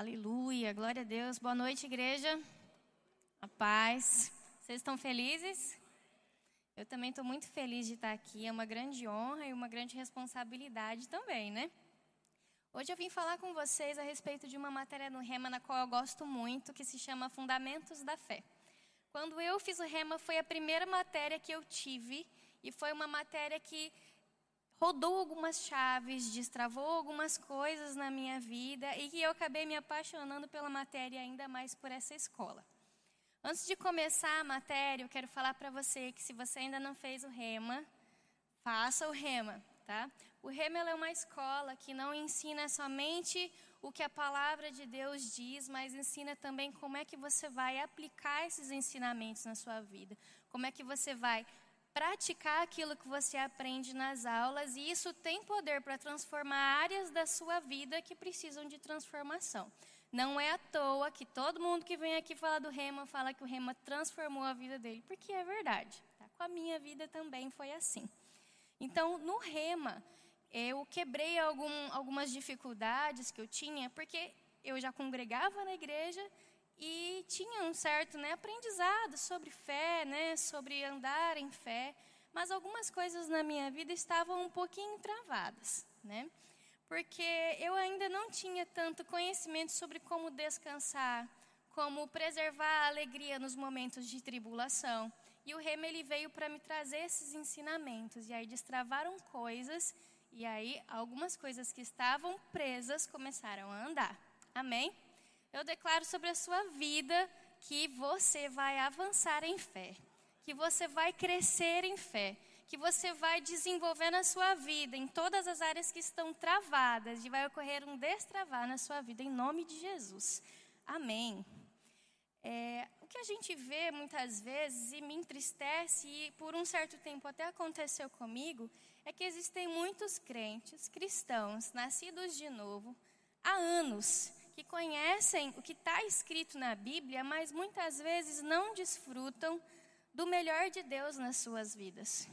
Aleluia, glória a Deus. Boa noite, igreja. A paz. Vocês estão felizes? Eu também estou muito feliz de estar aqui. É uma grande honra e uma grande responsabilidade também, né? Hoje eu vim falar com vocês a respeito de uma matéria no Rema na qual eu gosto muito, que se chama Fundamentos da Fé. Quando eu fiz o Rema, foi a primeira matéria que eu tive e foi uma matéria que rodou algumas chaves, destravou algumas coisas na minha vida e que eu acabei me apaixonando pela matéria ainda mais por essa escola. Antes de começar a matéria, eu quero falar para você que se você ainda não fez o Rema, faça o Rema, tá? O Rema é uma escola que não ensina somente o que a palavra de Deus diz, mas ensina também como é que você vai aplicar esses ensinamentos na sua vida, como é que você vai praticar aquilo que você aprende nas aulas, e isso tem poder para transformar áreas da sua vida que precisam de transformação. Não é à toa que todo mundo que vem aqui falar do Rema fala que o Rema transformou a vida dele, porque é verdade. Tá? Com a minha vida também foi assim. Então, no Rema, eu quebrei algum, algumas dificuldades que eu tinha, porque eu já congregava na igreja e tinha um certo né, aprendizado sobre fé, né, sobre andar em fé, mas algumas coisas na minha vida estavam um pouquinho travadas, né? Porque eu ainda não tinha tanto conhecimento sobre como descansar, como preservar a alegria nos momentos de tribulação. E o Rema ele veio para me trazer esses ensinamentos e aí destravaram coisas e aí algumas coisas que estavam presas começaram a andar. Amém? Eu declaro sobre a sua vida que você vai avançar em fé, que você vai crescer em fé, que você vai desenvolver na sua vida, em todas as áreas que estão travadas, e vai ocorrer um destravar na sua vida, em nome de Jesus. Amém. É, o que a gente vê muitas vezes e me entristece, e por um certo tempo até aconteceu comigo, é que existem muitos crentes, cristãos, nascidos de novo, há anos, que conhecem o que está escrito na Bíblia, mas muitas vezes não desfrutam do melhor de Deus nas suas vidas.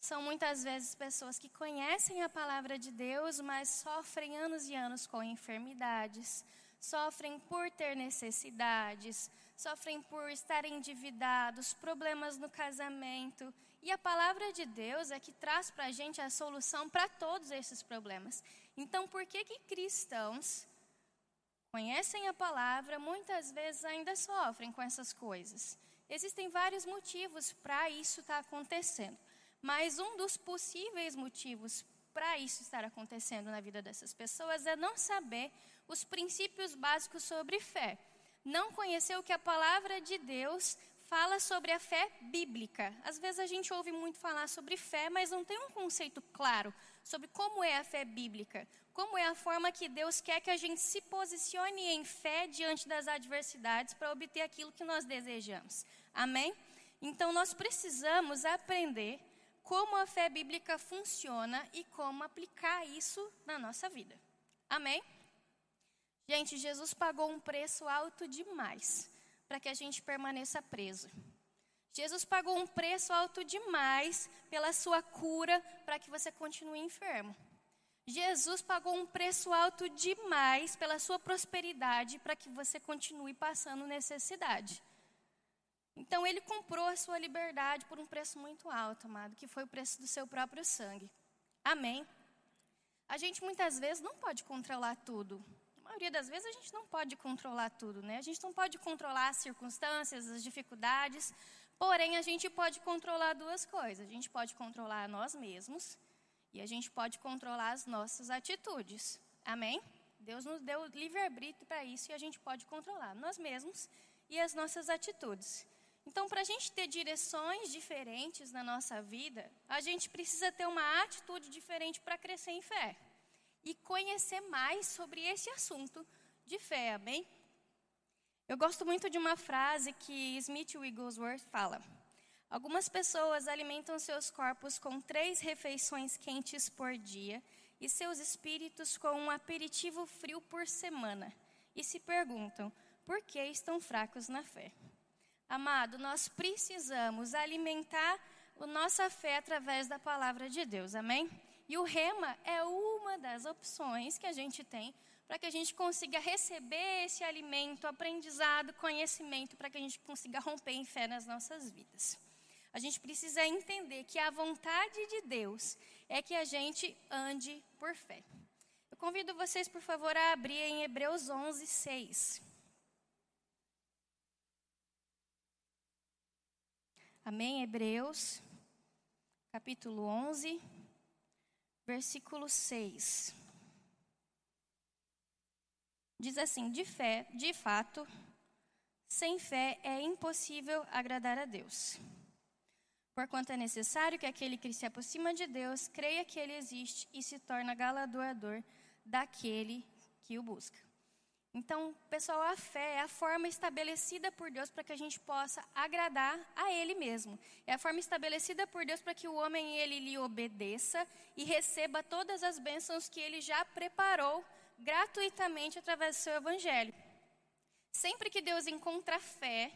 São muitas vezes pessoas que conhecem a palavra de Deus, mas sofrem anos e anos com enfermidades, sofrem por ter necessidades, sofrem por estar endividados, problemas no casamento. E a palavra de Deus é que traz para a gente a solução para todos esses problemas. Então, por que que cristãos conhecem a palavra, muitas vezes ainda sofrem com essas coisas. Existem vários motivos para isso estar tá acontecendo, mas um dos possíveis motivos para isso estar acontecendo na vida dessas pessoas é não saber os princípios básicos sobre fé. Não conhecer o que a palavra de Deus fala sobre a fé bíblica. Às vezes a gente ouve muito falar sobre fé, mas não tem um conceito claro sobre como é a fé bíblica, como é a forma que Deus quer que a gente se posicione em fé diante das adversidades para obter aquilo que nós desejamos. Amém? Então nós precisamos aprender como a fé bíblica funciona e como aplicar isso na nossa vida. Amém? Gente, Jesus pagou um preço alto demais para que a gente permaneça preso. Jesus pagou um preço alto demais pela sua cura para que você continue enfermo. Jesus pagou um preço alto demais pela sua prosperidade para que você continue passando necessidade. Então ele comprou a sua liberdade por um preço muito alto, amado, que foi o preço do seu próprio sangue. Amém. A gente muitas vezes não pode controlar tudo maioria das vezes a gente não pode controlar tudo, né? A gente não pode controlar as circunstâncias, as dificuldades, porém a gente pode controlar duas coisas. A gente pode controlar nós mesmos e a gente pode controlar as nossas atitudes. Amém? Deus nos deu livre-arbítrio para isso e a gente pode controlar nós mesmos e as nossas atitudes. Então, para a gente ter direções diferentes na nossa vida, a gente precisa ter uma atitude diferente para crescer em fé e conhecer mais sobre esse assunto de fé, amém? Eu gosto muito de uma frase que Smith Wigglesworth fala. Algumas pessoas alimentam seus corpos com três refeições quentes por dia e seus espíritos com um aperitivo frio por semana e se perguntam por que estão fracos na fé. Amado, nós precisamos alimentar a nossa fé através da palavra de Deus, amém? E o rema é das opções que a gente tem para que a gente consiga receber esse alimento, aprendizado, conhecimento, para que a gente consiga romper em fé nas nossas vidas. A gente precisa entender que a vontade de Deus é que a gente ande por fé. Eu convido vocês, por favor, a abrir em Hebreus 11, 6. Amém? Hebreus, capítulo 11, versículo 6. Diz assim: De fé, de fato, sem fé é impossível agradar a Deus. Porquanto é necessário que aquele que se aproxima de Deus creia que ele existe e se torna galardoador daquele que o busca. Então, pessoal, a fé é a forma estabelecida por Deus para que a gente possa agradar a Ele mesmo. É a forma estabelecida por Deus para que o homem ele lhe obedeça e receba todas as bênçãos que Ele já preparou gratuitamente através do seu Evangelho. Sempre que Deus encontra fé,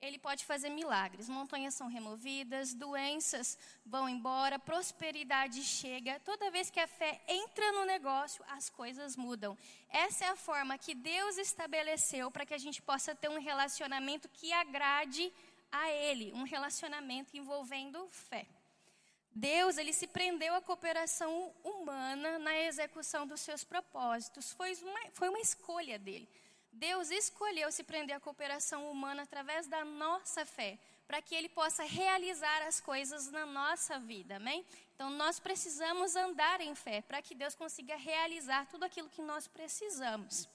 ele pode fazer milagres. Montanhas são removidas, doenças vão embora, prosperidade chega. Toda vez que a fé entra no negócio, as coisas mudam. Essa é a forma que Deus estabeleceu para que a gente possa ter um relacionamento que agrade a Ele, um relacionamento envolvendo fé. Deus, ele se prendeu à cooperação humana na execução dos seus propósitos. Foi uma, foi uma escolha dele. Deus escolheu se prender à cooperação humana através da nossa fé, para que Ele possa realizar as coisas na nossa vida, amém? Então nós precisamos andar em fé, para que Deus consiga realizar tudo aquilo que nós precisamos.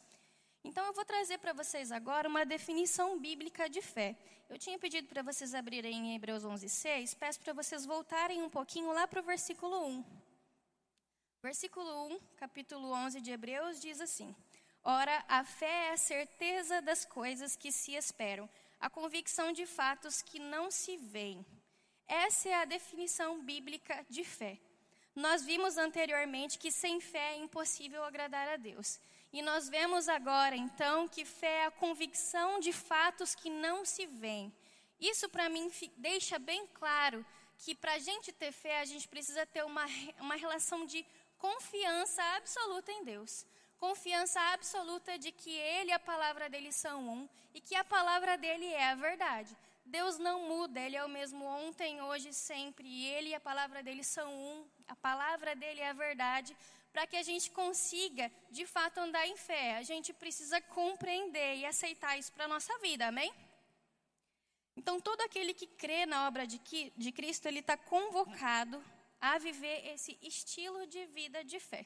Então eu vou trazer para vocês agora uma definição bíblica de fé. Eu tinha pedido para vocês abrirem em Hebreus 11:6, peço para vocês voltarem um pouquinho lá para o versículo 1. Versículo 1, capítulo 11 de Hebreus diz assim: Ora, a fé é a certeza das coisas que se esperam, a convicção de fatos que não se veem. Essa é a definição bíblica de fé. Nós vimos anteriormente que sem fé é impossível agradar a Deus. E nós vemos agora, então, que fé é a convicção de fatos que não se veem. Isso, para mim, deixa bem claro que para a gente ter fé, a gente precisa ter uma, uma relação de confiança absoluta em Deus confiança absoluta de que Ele e a palavra dele são um e que a palavra dele é a verdade. Deus não muda, Ele é o mesmo ontem, hoje e sempre. E Ele e a palavra dele são um, a palavra dele é a verdade. Para que a gente consiga, de fato, andar em fé, a gente precisa compreender e aceitar isso para a nossa vida, amém? Então, todo aquele que crê na obra de, de Cristo, ele está convocado a viver esse estilo de vida de fé.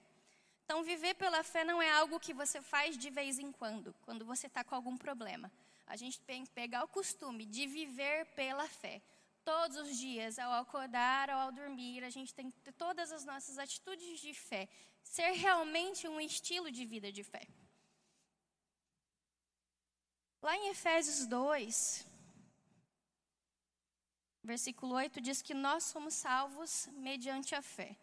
Então, viver pela fé não é algo que você faz de vez em quando, quando você está com algum problema. A gente tem que pegar o costume de viver pela fé. Todos os dias, ao acordar ao dormir, a gente tem que ter todas as nossas atitudes de fé. Ser realmente um estilo de vida de fé. Lá em Efésios 2, versículo 8, diz que nós somos salvos mediante a fé.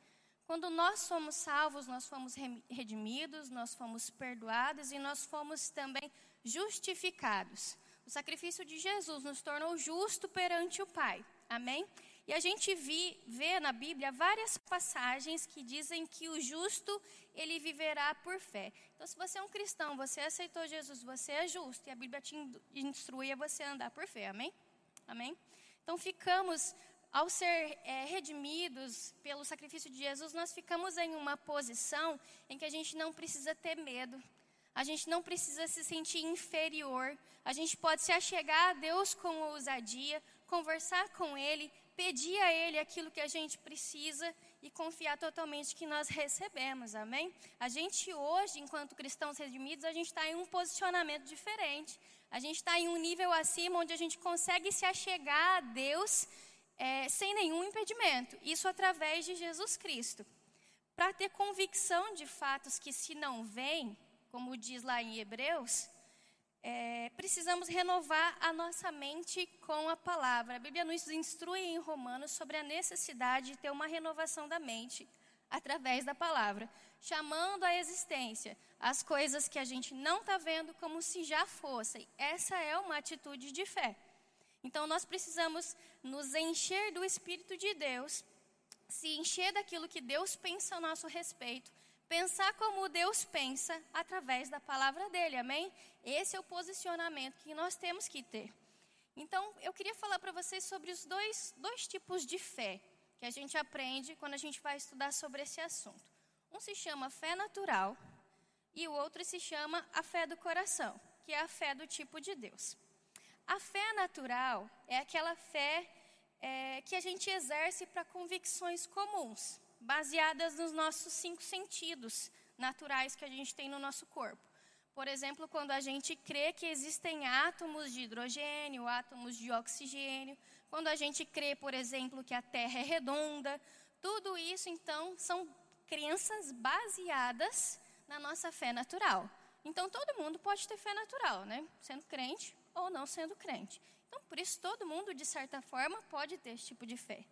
Quando nós somos salvos, nós fomos redimidos, nós fomos perdoados e nós fomos também justificados. O sacrifício de Jesus nos tornou justo perante o Pai. Amém? E a gente vi, vê na Bíblia várias passagens que dizem que o justo ele viverá por fé. Então, se você é um cristão, você aceitou Jesus, você é justo e a Bíblia te instrui a você andar por fé. Amém? Amém? Então, ficamos ao ser é, redimidos pelo sacrifício de Jesus, nós ficamos em uma posição em que a gente não precisa ter medo, a gente não precisa se sentir inferior, a gente pode se achegar a Deus com ousadia, conversar com Ele, pedir a Ele aquilo que a gente precisa e confiar totalmente que nós recebemos, amém? A gente hoje, enquanto cristãos redimidos, a gente está em um posicionamento diferente, a gente está em um nível acima onde a gente consegue se achegar a Deus é, sem nenhum impedimento. Isso através de Jesus Cristo. Para ter convicção de fatos que se não vêm, como diz lá em Hebreus, é, precisamos renovar a nossa mente com a palavra. A Bíblia nos instrui em Romanos sobre a necessidade de ter uma renovação da mente através da palavra, chamando à existência as coisas que a gente não está vendo como se já fossem. Essa é uma atitude de fé. Então nós precisamos nos encher do Espírito de Deus, se encher daquilo que Deus pensa a nosso respeito, Pensar como Deus pensa através da palavra dele, amém? Esse é o posicionamento que nós temos que ter. Então, eu queria falar para vocês sobre os dois, dois tipos de fé que a gente aprende quando a gente vai estudar sobre esse assunto. Um se chama fé natural e o outro se chama a fé do coração, que é a fé do tipo de Deus. A fé natural é aquela fé é, que a gente exerce para convicções comuns, baseadas nos nossos cinco sentidos naturais que a gente tem no nosso corpo. Por exemplo, quando a gente crê que existem átomos de hidrogênio, átomos de oxigênio, quando a gente crê, por exemplo, que a Terra é redonda, tudo isso então são crenças baseadas na nossa fé natural. Então todo mundo pode ter fé natural, né? Sendo crente ou não sendo crente. Então por isso todo mundo de certa forma pode ter esse tipo de fé.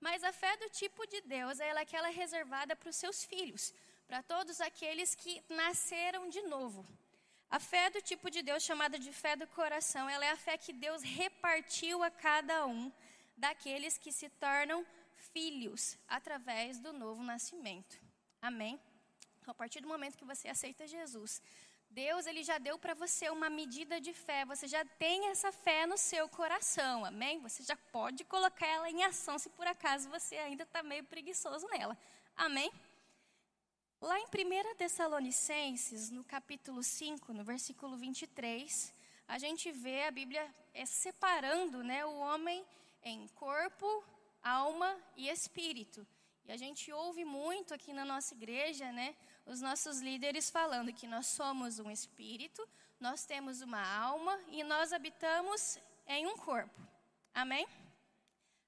Mas a fé do tipo de Deus é aquela reservada para os seus filhos, para todos aqueles que nasceram de novo. A fé do tipo de Deus, chamada de fé do coração, ela é a fé que Deus repartiu a cada um daqueles que se tornam filhos através do novo nascimento. Amém? A partir do momento que você aceita Jesus, Deus ele já deu para você uma medida de fé, você já tem essa fé no seu coração, amém? Você já pode colocar ela em ação se por acaso você ainda está meio preguiçoso nela, amém? Lá em 1 Tessalonicenses, no capítulo 5, no versículo 23, a gente vê a Bíblia é, separando né, o homem em corpo, alma e espírito. E a gente ouve muito aqui na nossa igreja, né, os nossos líderes falando que nós somos um espírito, nós temos uma alma e nós habitamos em um corpo. Amém?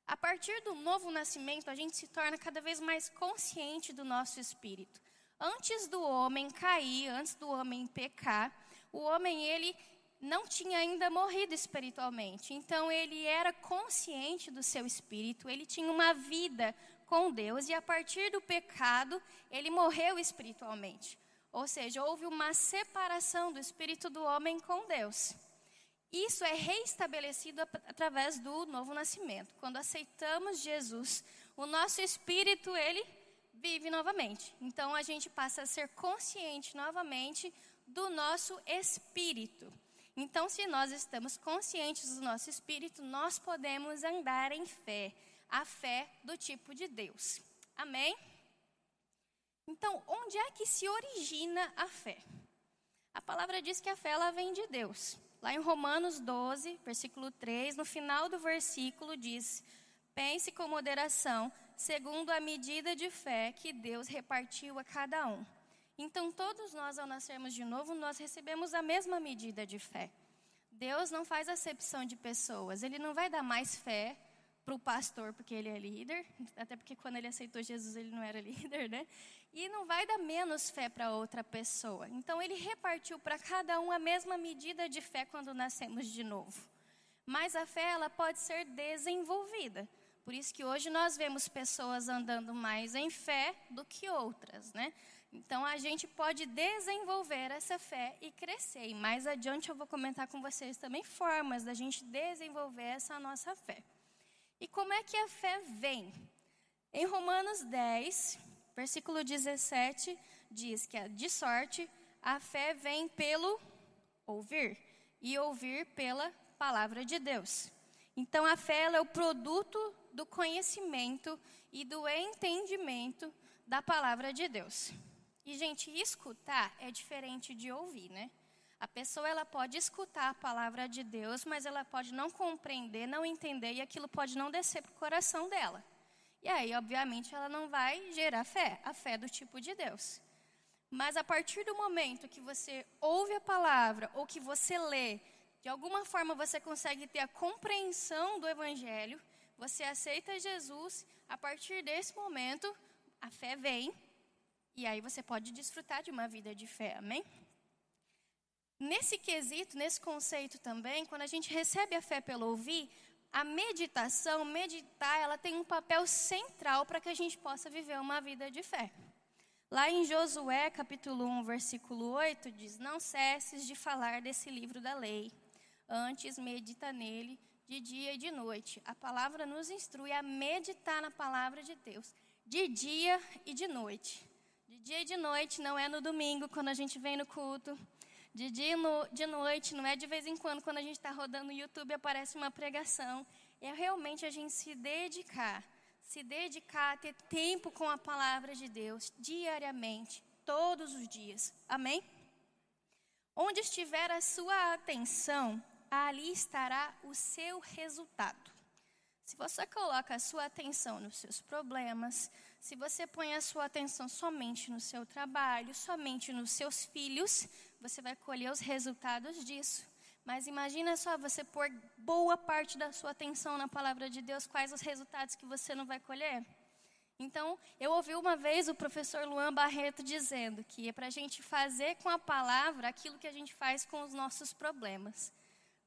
A partir do novo nascimento, a gente se torna cada vez mais consciente do nosso espírito antes do homem cair, antes do homem pecar, o homem ele não tinha ainda morrido espiritualmente. Então ele era consciente do seu espírito, ele tinha uma vida com Deus e a partir do pecado, ele morreu espiritualmente. Ou seja, houve uma separação do espírito do homem com Deus. Isso é reestabelecido através do novo nascimento. Quando aceitamos Jesus, o nosso espírito ele vive novamente. Então a gente passa a ser consciente novamente do nosso espírito. Então, se nós estamos conscientes do nosso espírito, nós podemos andar em fé, a fé do tipo de Deus. Amém? Então, onde é que se origina a fé? A palavra diz que a fé ela vem de Deus. Lá em Romanos 12, versículo 3, no final do versículo diz: Pense com moderação segundo a medida de fé que Deus repartiu a cada um. Então, todos nós, ao nascermos de novo, nós recebemos a mesma medida de fé. Deus não faz acepção de pessoas, Ele não vai dar mais fé para o pastor porque ele é líder, até porque quando ele aceitou Jesus ele não era líder, né? E não vai dar menos fé para outra pessoa. Então, Ele repartiu para cada um a mesma medida de fé quando nascemos de novo. Mas a fé, ela pode ser desenvolvida. Por isso que hoje nós vemos pessoas andando mais em fé do que outras, né? Então a gente pode desenvolver essa fé e crescer. E mais adiante eu vou comentar com vocês também formas da gente desenvolver essa nossa fé. E como é que a fé vem? Em Romanos 10, versículo 17, diz que de sorte a fé vem pelo ouvir e ouvir pela palavra de Deus. Então a fé é o produto do conhecimento e do entendimento da palavra de Deus. E gente, escutar é diferente de ouvir, né? A pessoa ela pode escutar a palavra de Deus, mas ela pode não compreender, não entender e aquilo pode não descer para o coração dela. E aí, obviamente, ela não vai gerar fé, a fé do tipo de Deus. Mas a partir do momento que você ouve a palavra ou que você lê, de alguma forma você consegue ter a compreensão do evangelho, você aceita Jesus, a partir desse momento, a fé vem, e aí você pode desfrutar de uma vida de fé, amém? Nesse quesito, nesse conceito também, quando a gente recebe a fé pelo ouvir, a meditação, meditar, ela tem um papel central para que a gente possa viver uma vida de fé. Lá em Josué, capítulo 1, versículo 8, diz: Não cesses de falar desse livro da lei, antes medita nele de dia e de noite. A palavra nos instrui a meditar na palavra de Deus, de dia e de noite. De dia e de noite, não é no domingo, quando a gente vem no culto. De dia no, de noite, não é de vez em quando, quando a gente está rodando no YouTube aparece uma pregação. É realmente a gente se dedicar. Se dedicar a ter tempo com a palavra de Deus, diariamente, todos os dias. Amém? Onde estiver a sua atenção, ali estará o seu resultado. Se você coloca a sua atenção nos seus problemas, se você põe a sua atenção somente no seu trabalho, somente nos seus filhos, você vai colher os resultados disso. Mas imagina só você pôr boa parte da sua atenção na palavra de Deus, quais os resultados que você não vai colher? Então, eu ouvi uma vez o professor Luan Barreto dizendo que é para a gente fazer com a palavra aquilo que a gente faz com os nossos problemas.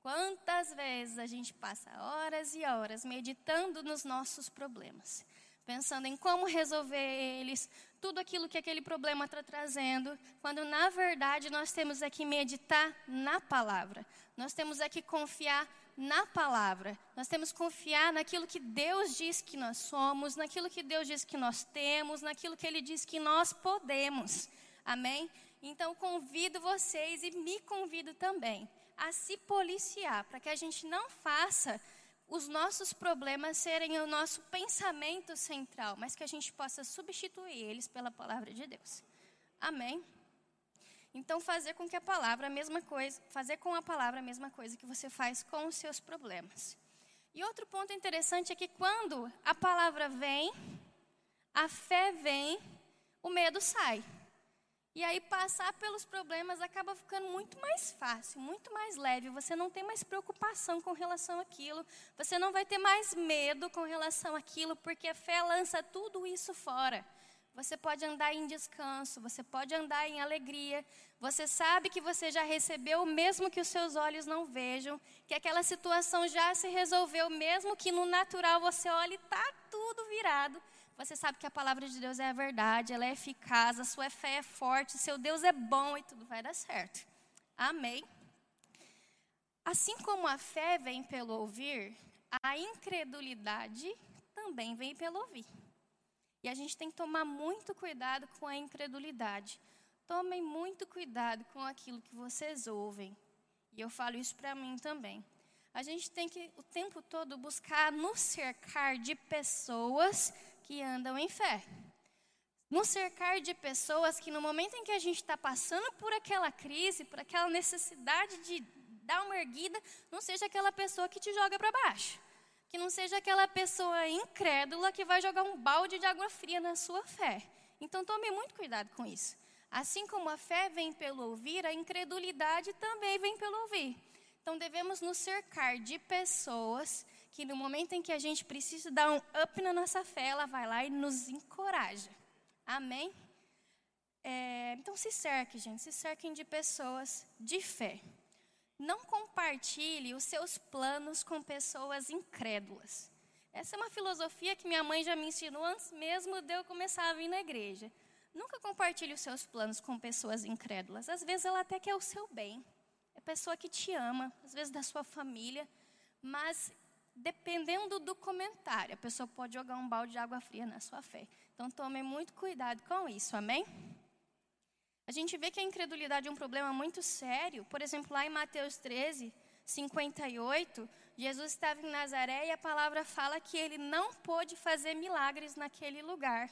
Quantas vezes a gente passa horas e horas meditando nos nossos problemas pensando em como resolver eles, tudo aquilo que aquele problema está trazendo, quando na verdade nós temos aqui meditar na palavra, nós temos aqui confiar na palavra, nós temos que confiar naquilo que Deus diz que nós somos, naquilo que Deus diz que nós temos, naquilo que Ele diz que nós podemos. Amém? Então convido vocês e me convido também a se policiar para que a gente não faça os nossos problemas serem o nosso pensamento central, mas que a gente possa substituir eles pela palavra de Deus. Amém? Então, fazer com que a palavra a mesma coisa, fazer com a palavra a mesma coisa que você faz com os seus problemas. E outro ponto interessante é que quando a palavra vem, a fé vem, o medo sai. E aí passar pelos problemas acaba ficando muito mais fácil, muito mais leve. Você não tem mais preocupação com relação àquilo. Você não vai ter mais medo com relação àquilo, porque a fé lança tudo isso fora. Você pode andar em descanso, você pode andar em alegria. Você sabe que você já recebeu, mesmo que os seus olhos não vejam, que aquela situação já se resolveu, mesmo que no natural você olhe e está tudo virado você sabe que a palavra de Deus é a verdade, ela é eficaz, a sua fé é forte, seu Deus é bom e tudo vai dar certo. Amém? Assim como a fé vem pelo ouvir, a incredulidade também vem pelo ouvir. E a gente tem que tomar muito cuidado com a incredulidade. Tomem muito cuidado com aquilo que vocês ouvem. E eu falo isso para mim também. A gente tem que o tempo todo buscar nos cercar de pessoas que andam em fé. Nos cercar de pessoas que, no momento em que a gente está passando por aquela crise, por aquela necessidade de dar uma erguida, não seja aquela pessoa que te joga para baixo. Que não seja aquela pessoa incrédula que vai jogar um balde de água fria na sua fé. Então tome muito cuidado com isso. Assim como a fé vem pelo ouvir, a incredulidade também vem pelo ouvir. Então devemos nos cercar de pessoas que no momento em que a gente precisa dar um up na nossa fé, ela vai lá e nos encoraja. Amém? É, então se cerque, gente, se cerquem de pessoas de fé. Não compartilhe os seus planos com pessoas incrédulas. Essa é uma filosofia que minha mãe já me ensinou antes mesmo de eu começar a vir na igreja. Nunca compartilhe os seus planos com pessoas incrédulas. Às vezes ela até quer o seu bem. É pessoa que te ama, às vezes da sua família, mas dependendo do comentário, a pessoa pode jogar um balde de água fria na sua fé. Então tome muito cuidado com isso, amém? A gente vê que a incredulidade é um problema muito sério. Por exemplo, lá em Mateus 13, 58, Jesus estava em Nazaré e a palavra fala que ele não pôde fazer milagres naquele lugar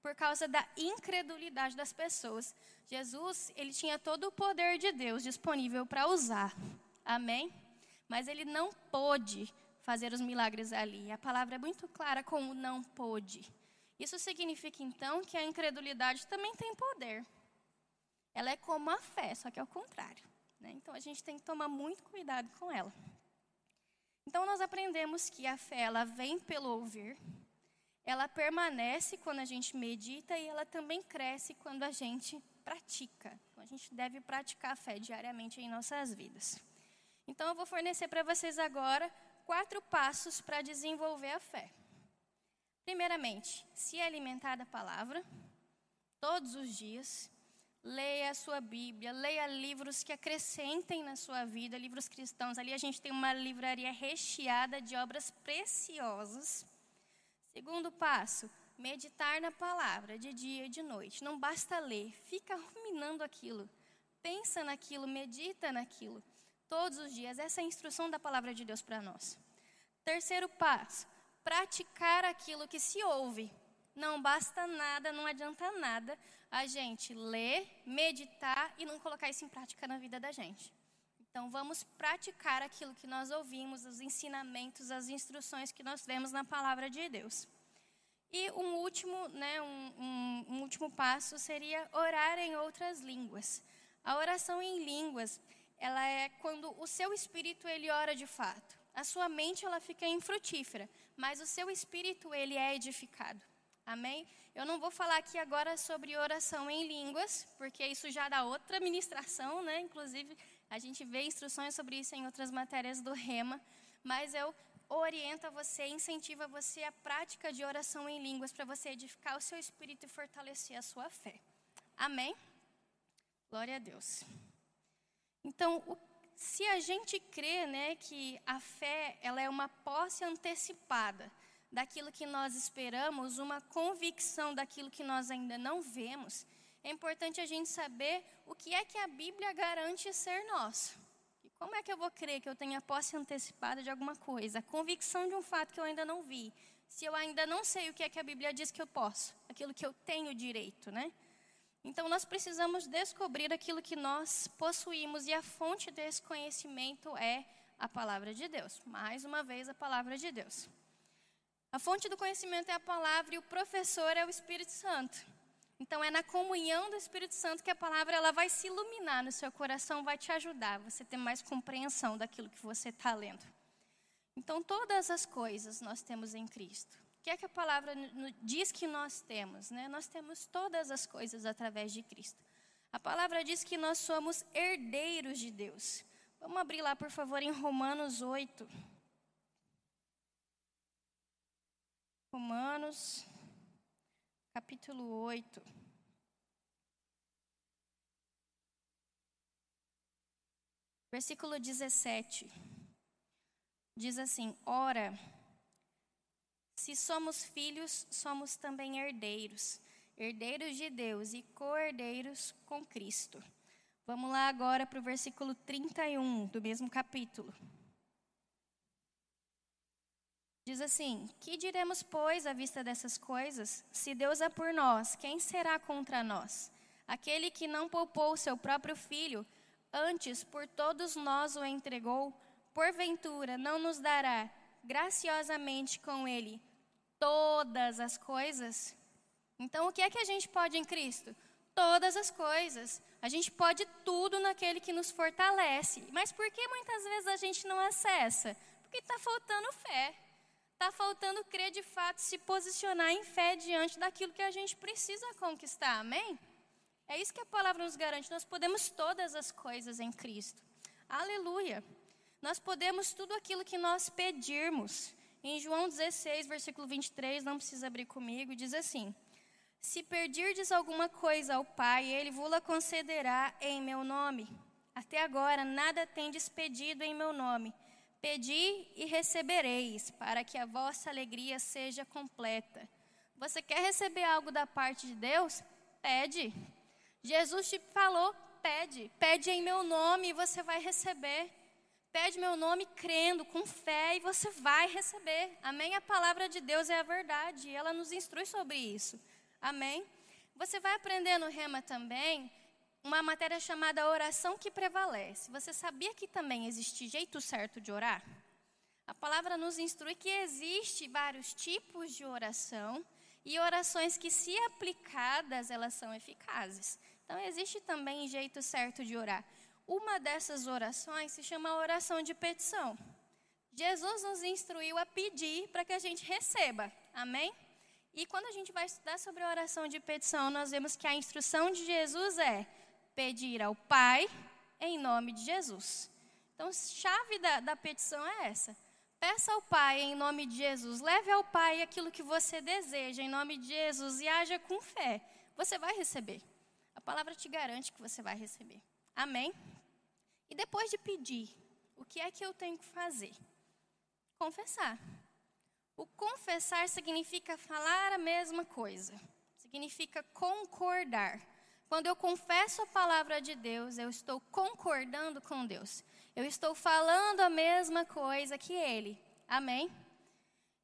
por causa da incredulidade das pessoas. Jesus, ele tinha todo o poder de Deus disponível para usar. Amém? Mas ele não pôde fazer os milagres ali. A palavra é muito clara como não pôde. Isso significa então que a incredulidade também tem poder. Ela é como a fé, só que é o contrário. Né? Então a gente tem que tomar muito cuidado com ela. Então nós aprendemos que a fé ela vem pelo ouvir, ela permanece quando a gente medita e ela também cresce quando a gente pratica. Então, a gente deve praticar a fé diariamente em nossas vidas. Então eu vou fornecer para vocês agora quatro passos para desenvolver a fé. Primeiramente, se alimentar da palavra todos os dias. Leia a sua Bíblia, leia livros que acrescentem na sua vida, livros cristãos. Ali a gente tem uma livraria recheada de obras preciosas. Segundo passo, meditar na palavra de dia e de noite. Não basta ler, fica ruminando aquilo. Pensa naquilo, medita naquilo todos os dias. Essa é a instrução da palavra de Deus para nós. Terceiro passo: praticar aquilo que se ouve. Não basta nada, não adianta nada a gente ler, meditar e não colocar isso em prática na vida da gente. Então, vamos praticar aquilo que nós ouvimos, os ensinamentos, as instruções que nós vemos na palavra de Deus. E um último, né, um, um, um último passo seria orar em outras línguas. A oração em línguas, ela é quando o seu espírito ele ora de fato. A sua mente ela fica infrutífera, mas o seu espírito ele é edificado. Amém? Eu não vou falar aqui agora sobre oração em línguas, porque isso já dá outra ministração, né? Inclusive, a gente vê instruções sobre isso em outras matérias do Rema, mas eu oriento você, incentiva você a prática de oração em línguas para você edificar o seu espírito e fortalecer a sua fé. Amém? Glória a Deus. Então, o, se a gente crê, né, que a fé ela é uma posse antecipada daquilo que nós esperamos, uma convicção daquilo que nós ainda não vemos, é importante a gente saber o que é que a Bíblia garante ser nosso. E como é que eu vou crer que eu tenha posse antecipada de alguma coisa, a convicção de um fato que eu ainda não vi, se eu ainda não sei o que é que a Bíblia diz que eu posso, aquilo que eu tenho direito, né? Então nós precisamos descobrir aquilo que nós possuímos e a fonte desse conhecimento é a palavra de Deus. Mais uma vez, a palavra de Deus. A fonte do conhecimento é a palavra e o professor é o Espírito Santo. Então é na comunhão do Espírito Santo que a palavra ela vai se iluminar no seu coração, vai te ajudar, você ter mais compreensão daquilo que você está lendo. Então todas as coisas nós temos em Cristo. Que é que a palavra diz que nós temos? Né? Nós temos todas as coisas através de Cristo. A palavra diz que nós somos herdeiros de Deus. Vamos abrir lá, por favor, em Romanos 8. Romanos, capítulo 8. Versículo 17. Diz assim: Ora, se somos filhos, somos também herdeiros, herdeiros de Deus e co-herdeiros com Cristo. Vamos lá agora para o versículo 31 do mesmo capítulo. Diz assim: Que diremos, pois, à vista dessas coisas? Se Deus é por nós, quem será contra nós? Aquele que não poupou seu próprio filho, antes por todos nós o entregou, porventura não nos dará graciosamente com ele todas as coisas? Então, o que é que a gente pode em Cristo? Todas as coisas. A gente pode tudo naquele que nos fortalece. Mas por que muitas vezes a gente não acessa? Porque está faltando fé. Está faltando crer de fato, se posicionar em fé diante daquilo que a gente precisa conquistar, amém? É isso que a palavra nos garante. Nós podemos todas as coisas em Cristo. Aleluia. Nós podemos tudo aquilo que nós pedirmos. Em João 16, versículo 23, não precisa abrir comigo, diz assim: Se pedirdes alguma coisa ao Pai, ele vos-la concederá em meu nome. Até agora nada tendes pedido em meu nome. Pedi e recebereis, para que a vossa alegria seja completa. Você quer receber algo da parte de Deus? Pede. Jesus te falou: pede. Pede em meu nome e você vai receber. Pede meu nome crendo, com fé, e você vai receber. Amém? A palavra de Deus é a verdade, e ela nos instrui sobre isso. Amém? Você vai aprender no Rema também uma matéria chamada oração que prevalece. Você sabia que também existe jeito certo de orar? A palavra nos instrui que existe vários tipos de oração e orações que, se aplicadas, elas são eficazes. Então, existe também jeito certo de orar. Uma dessas orações se chama oração de petição. Jesus nos instruiu a pedir para que a gente receba. Amém? E quando a gente vai estudar sobre a oração de petição, nós vemos que a instrução de Jesus é pedir ao Pai em nome de Jesus. Então, chave da, da petição é essa. Peça ao Pai em nome de Jesus. Leve ao Pai aquilo que você deseja em nome de Jesus e haja com fé. Você vai receber. A palavra te garante que você vai receber. Amém? E depois de pedir, o que é que eu tenho que fazer? Confessar. O confessar significa falar a mesma coisa, significa concordar. Quando eu confesso a palavra de Deus, eu estou concordando com Deus. Eu estou falando a mesma coisa que Ele. Amém?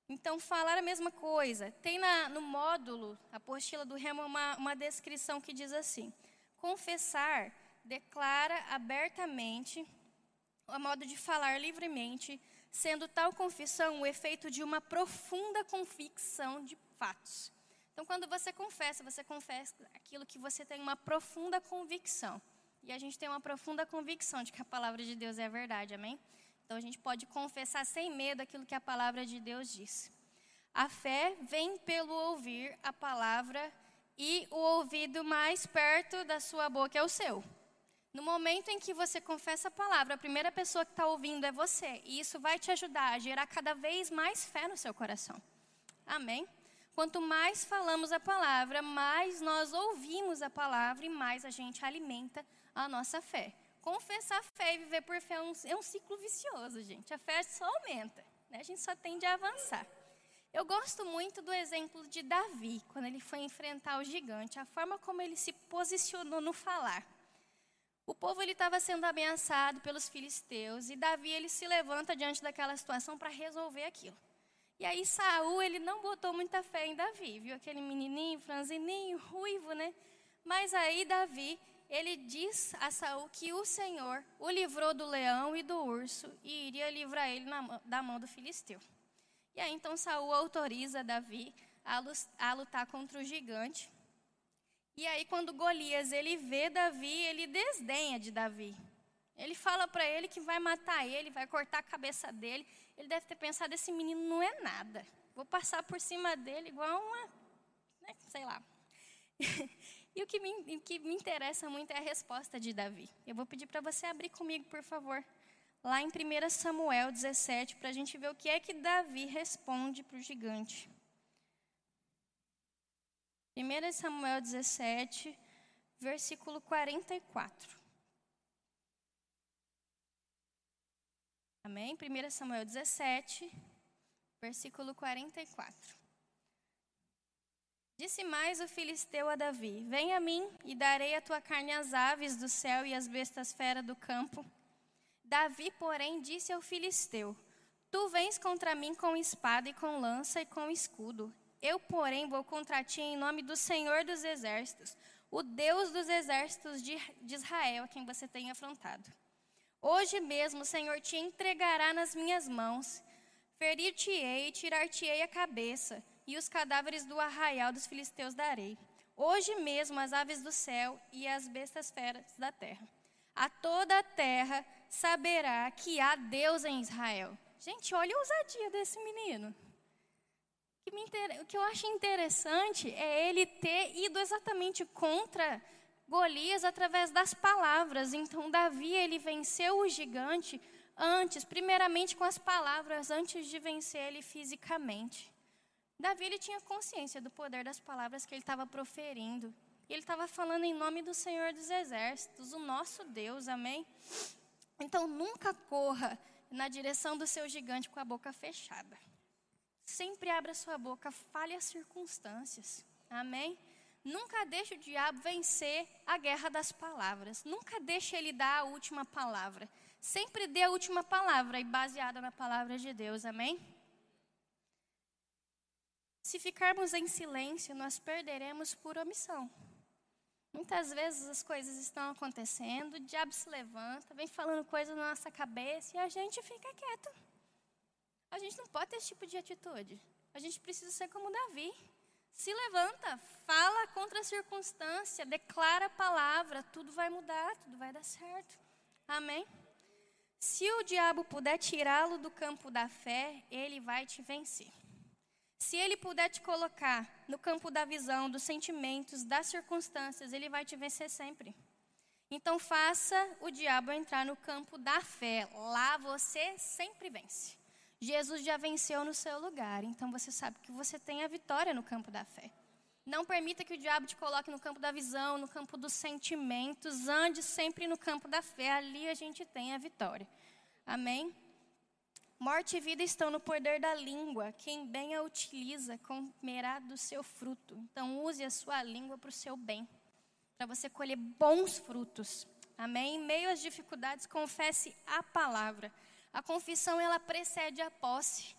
Então, falar a mesma coisa. Tem na, no módulo, a apostila do Remo, uma, uma descrição que diz assim: confessar declara abertamente, a modo de falar livremente, sendo tal confissão o efeito de uma profunda convicção de fatos. Então, quando você confessa, você confessa aquilo que você tem uma profunda convicção. E a gente tem uma profunda convicção de que a palavra de Deus é a verdade, amém? Então, a gente pode confessar sem medo aquilo que a palavra de Deus diz. A fé vem pelo ouvir a palavra e o ouvido mais perto da sua boca é o seu. No momento em que você confessa a palavra, a primeira pessoa que está ouvindo é você. E isso vai te ajudar a gerar cada vez mais fé no seu coração. Amém? Quanto mais falamos a palavra, mais nós ouvimos a palavra e mais a gente alimenta a nossa fé. Confessar a fé e viver por fé é um, é um ciclo vicioso, gente. A fé só aumenta, né? a gente só tende a avançar. Eu gosto muito do exemplo de Davi, quando ele foi enfrentar o gigante, a forma como ele se posicionou no falar. O povo ele estava sendo ameaçado pelos filisteus e Davi ele se levanta diante daquela situação para resolver aquilo. E aí Saul, ele não botou muita fé em Davi, viu aquele menininho, franzininho, ruivo, né? Mas aí Davi, ele diz a Saul que o Senhor o livrou do leão e do urso e iria livrar ele na, da mão do filisteu. E aí então Saul autoriza Davi a, a lutar contra o gigante. E aí quando Golias ele vê Davi, ele desdenha de Davi. Ele fala para ele que vai matar ele, vai cortar a cabeça dele. Ele deve ter pensado: esse menino não é nada. Vou passar por cima dele igual uma. Né, sei lá. e o que, me, o que me interessa muito é a resposta de Davi. Eu vou pedir para você abrir comigo, por favor, lá em 1 Samuel 17, para a gente ver o que é que Davi responde para o gigante. 1 Samuel 17, versículo 44. Amém? 1 Samuel 17, versículo 44. Disse mais o filisteu a Davi: Vem a mim e darei a tua carne às aves do céu e às bestas feras do campo. Davi, porém, disse ao filisteu: Tu vens contra mim com espada e com lança e com escudo. Eu, porém, vou contra ti em nome do Senhor dos exércitos, o Deus dos exércitos de Israel, a quem você tem afrontado. Hoje mesmo o Senhor te entregará nas minhas mãos. Ferir-te-ei e tirar-te-ei a cabeça, e os cadáveres do arraial dos filisteus darei. Hoje mesmo as aves do céu e as bestas feras da terra. A toda a terra saberá que há Deus em Israel. Gente, olha a ousadia desse menino. O que eu acho interessante é ele ter ido exatamente contra Golias através das palavras. Então Davi ele venceu o gigante antes, primeiramente com as palavras, antes de vencer ele fisicamente. Davi ele tinha consciência do poder das palavras que ele estava proferindo. Ele estava falando em nome do Senhor dos Exércitos, o nosso Deus, amém? Então nunca corra na direção do seu gigante com a boca fechada. Sempre abra sua boca, fale as circunstâncias, amém? Nunca deixe o diabo vencer a guerra das palavras. Nunca deixe ele dar a última palavra. Sempre dê a última palavra e baseada na palavra de Deus. Amém? Se ficarmos em silêncio, nós perderemos por omissão. Muitas vezes as coisas estão acontecendo, o diabo se levanta, vem falando coisas na nossa cabeça e a gente fica quieto. A gente não pode ter esse tipo de atitude. A gente precisa ser como Davi. Se levanta, fala contra a circunstância, declara a palavra, tudo vai mudar, tudo vai dar certo. Amém? Se o diabo puder tirá-lo do campo da fé, ele vai te vencer. Se ele puder te colocar no campo da visão, dos sentimentos, das circunstâncias, ele vai te vencer sempre. Então faça o diabo entrar no campo da fé. Lá você sempre vence. Jesus já venceu no seu lugar, então você sabe que você tem a vitória no campo da fé. Não permita que o diabo te coloque no campo da visão, no campo dos sentimentos, ande sempre no campo da fé, ali a gente tem a vitória. Amém? Morte e vida estão no poder da língua. Quem bem a utiliza comerá do seu fruto. Então, use a sua língua para o seu bem, para você colher bons frutos. Amém? Em meio às dificuldades, confesse a palavra. A confissão, ela precede a posse.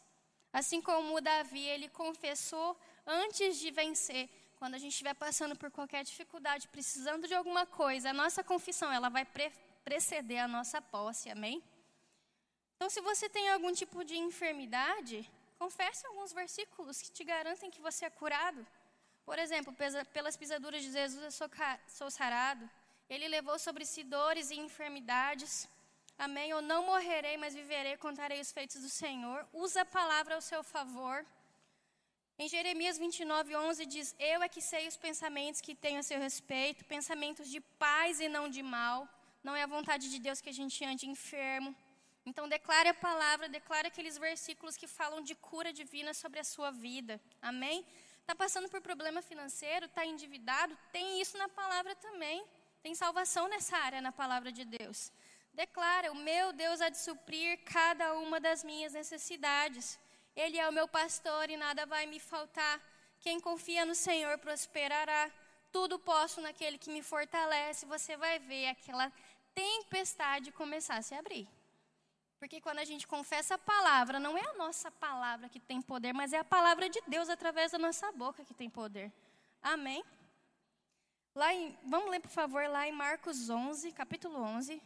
Assim como Davi, ele confessou antes de vencer. Quando a gente estiver passando por qualquer dificuldade, precisando de alguma coisa, a nossa confissão, ela vai pre preceder a nossa posse. Amém? Então, se você tem algum tipo de enfermidade, confesse alguns versículos que te garantem que você é curado. Por exemplo, pelas pisaduras de Jesus eu sou sarado. Ele levou sobre si dores e enfermidades. Amém? Eu não morrerei, mas viverei, contarei os feitos do Senhor. Usa a palavra ao seu favor. Em Jeremias 29, 11 diz: Eu é que sei os pensamentos que tenho a seu respeito, pensamentos de paz e não de mal. Não é a vontade de Deus que a gente ande enfermo. Então, declare a palavra, declare aqueles versículos que falam de cura divina sobre a sua vida. Amém? Está passando por problema financeiro, está endividado? Tem isso na palavra também. Tem salvação nessa área na palavra de Deus. Declara: O meu Deus há de suprir cada uma das minhas necessidades. Ele é o meu pastor e nada vai me faltar. Quem confia no Senhor prosperará. Tudo posso naquele que me fortalece. Você vai ver aquela tempestade começar a se abrir. Porque quando a gente confessa a palavra, não é a nossa palavra que tem poder, mas é a palavra de Deus através da nossa boca que tem poder. Amém? Lá em, vamos ler, por favor, lá em Marcos 11, capítulo 11.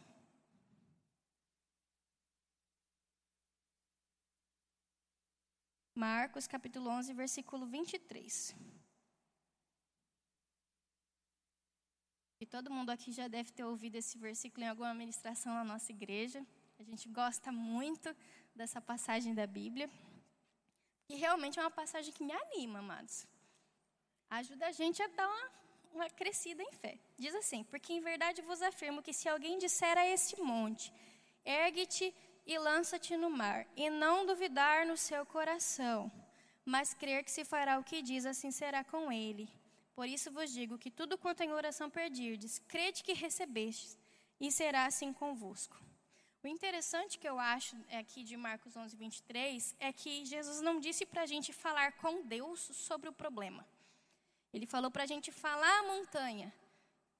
Marcos, capítulo 11, versículo 23. E todo mundo aqui já deve ter ouvido esse versículo em alguma ministração na nossa igreja. A gente gosta muito dessa passagem da Bíblia. E realmente é uma passagem que me anima, amados. Ajuda a gente a dar uma uma crescida em fé. Diz assim: Porque em verdade vos afirmo que se alguém disser a este monte, ergue-te e lança-te no mar, e não duvidar no seu coração, mas crer que se fará o que diz, assim será com ele. Por isso vos digo que tudo quanto em oração perdirdes, crede que recebestes, e será assim convosco. O interessante que eu acho aqui de Marcos 11, 23 é que Jesus não disse para a gente falar com Deus sobre o problema. Ele falou para a gente falar a montanha.